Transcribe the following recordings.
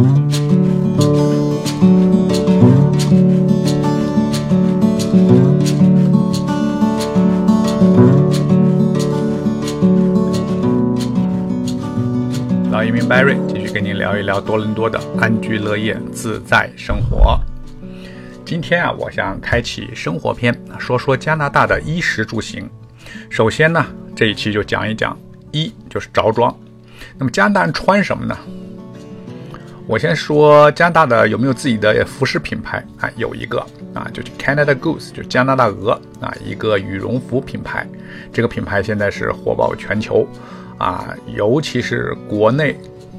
老移民 Barry 继续跟您聊一聊多伦多的安居乐业、自在生活。今天啊，我想开启生活篇，说说加拿大的衣食住行。首先呢，这一期就讲一讲衣，就是着装。那么加拿大人穿什么呢？我先说加拿大的有没有自己的服饰品牌啊？有一个啊，就是 Canada Goose，就是加拿大鹅啊，一个羽绒服品牌。这个品牌现在是火爆全球啊，尤其是国内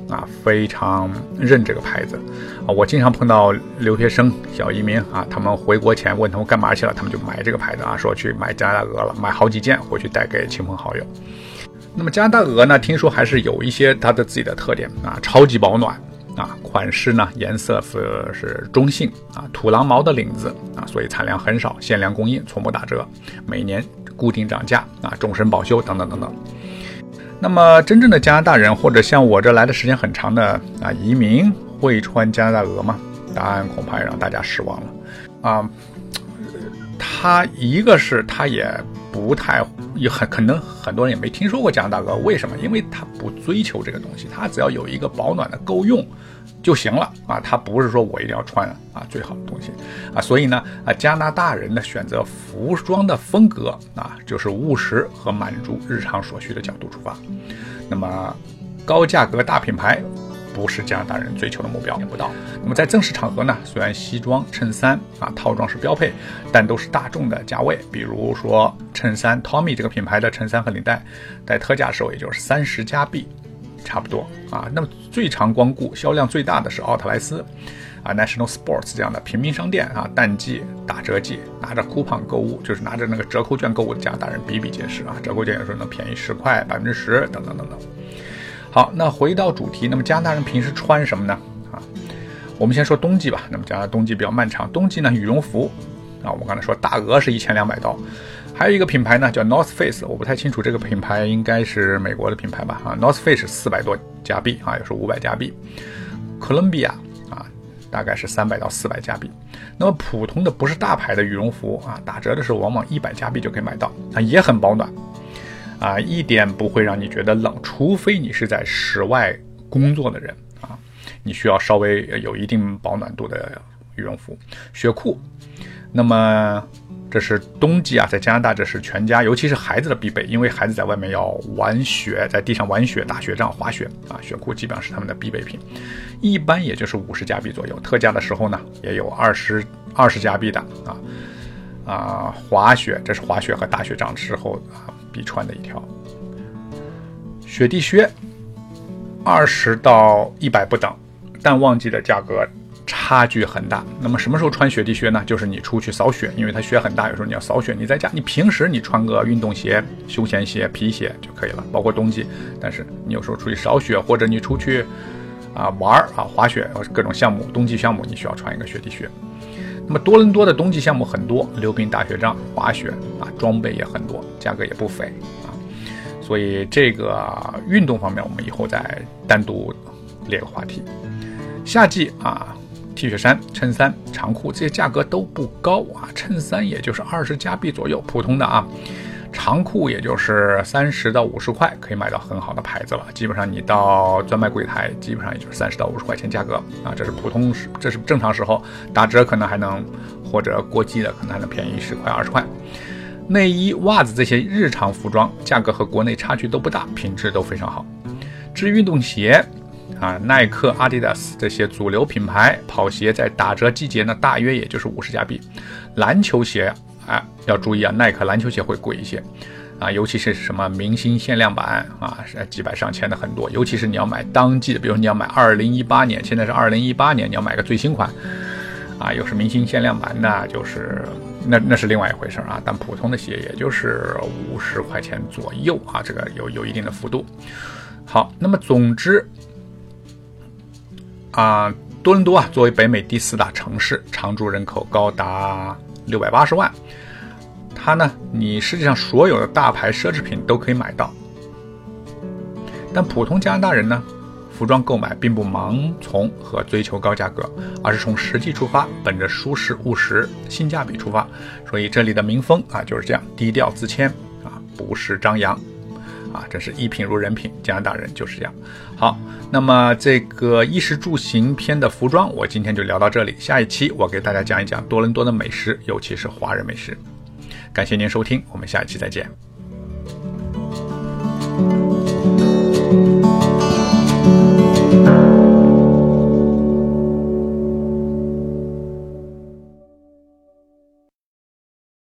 啊，非常认这个牌子啊。我经常碰到留学生、小移民啊，他们回国前问他们干嘛去了，他们就买这个牌子啊，说去买加拿大鹅了，买好几件回去带给亲朋好友。那么加拿大鹅呢，听说还是有一些它的自己的特点啊，超级保暖。啊，款式呢，颜色是是中性啊，土狼毛的领子啊，所以产量很少，限量供应，从不打折，每年固定涨价啊，终身保修等等等等。那么，真正的加拿大人或者像我这来的时间很长的啊移民会穿加拿大鹅吗？答案恐怕让大家失望了啊。他一个是他也。不太也很可能很多人也没听说过加拿大鹅，为什么？因为它不追求这个东西，它只要有一个保暖的够用就行了啊！它不是说我一定要穿啊最好的东西啊，所以呢啊加拿大人的选择服装的风格啊，就是务实和满足日常所需的角度出发。那么高价格大品牌。不是加拿大人追求的目标，不到。那么在正式场合呢，虽然西装、衬衫啊套装是标配，但都是大众的价位。比如说衬衫，Tommy 这个品牌的衬衫和领带，在特价时候也就是三十加币，差不多啊。那么最常光顾、销量最大的是奥特莱斯啊，National Sports 这样的平民商店啊，淡季、打折季，拿着 coupon 购物，就是拿着那个折扣券购物的加拿大人比比皆是啊。折扣券有时候能便宜十块、百分之十等等等等。好，那回到主题，那么加拿大人平时穿什么呢？啊，我们先说冬季吧。那么加拿大冬季比较漫长，冬季呢羽绒服啊，我刚才说大鹅是一千两百刀，还有一个品牌呢叫 North Face，我不太清楚这个品牌应该是美国的品牌吧？啊，North Face 四百多加币啊，也是五百加币。哥伦比亚啊，大概是三百到四百加币。那么普通的不是大牌的羽绒服啊，打折的时候往往一百加币就可以买到啊，也很保暖。啊，一点不会让你觉得冷，除非你是在室外工作的人啊，你需要稍微有一定保暖度的羽绒服、雪裤。那么这是冬季啊，在加拿大这是全家，尤其是孩子的必备，因为孩子在外面要玩雪，在地上玩雪、打雪仗、滑雪啊，雪裤基本上是他们的必备品，一般也就是五十加币左右，特价的时候呢，也有二十二十加币的啊啊，滑雪这是滑雪和打雪仗之后啊。必穿的一条雪地靴，二十到一百不等，但旺季的价格差距很大。那么什么时候穿雪地靴呢？就是你出去扫雪，因为它雪很大，有时候你要扫雪。你在家，你平时你穿个运动鞋、休闲鞋、皮鞋就可以了，包括冬季。但是你有时候出去扫雪，或者你出去啊玩啊滑雪，各种项目，冬季项目你需要穿一个雪地靴。那么多伦多的冬季项目很多，溜冰、打雪仗、滑雪啊，装备也很多，价格也不菲啊。所以这个运动方面，我们以后再单独列个话题。夏季啊，T 恤衫、衬衫、长裤这些价格都不高啊，衬衫也就是二十加币左右，普通的啊。长裤也就是三十到五十块，可以买到很好的牌子了。基本上你到专卖柜台，基本上也就是三十到五十块钱价格啊。这是普通时，这是正常时候，打折可能还能，或者过季的可能还能便宜十块二十块。内衣、袜子这些日常服装价格和国内差距都不大，品质都非常好。至于运动鞋啊，耐克、阿迪达斯这些主流品牌跑鞋在打折季节呢，大约也就是五十加币。篮球鞋。啊，要注意啊，耐克篮球鞋会贵一些，啊，尤其是什么明星限量版啊，是几百上千的很多，尤其是你要买当季的，比如你要买二零一八年，现在是二零一八年，你要买个最新款，啊，又是明星限量版那就是那那是另外一回事啊。但普通的鞋也就是五十块钱左右啊，这个有有一定的幅度。好，那么总之啊，多伦多啊，作为北美第四大城市，常住人口高达。六百八十万，它呢，你世界上所有的大牌奢侈品都可以买到，但普通加拿大人呢，服装购买并不盲从和追求高价格，而是从实际出发，本着舒适务实、性价比出发。所以这里的民风啊就是这样，低调自谦啊，不是张扬。啊，真是一品如人品，加拿大人就是这样。好，那么这个衣食住行篇的服装，我今天就聊到这里。下一期我给大家讲一讲多伦多的美食，尤其是华人美食。感谢您收听，我们下一期再见。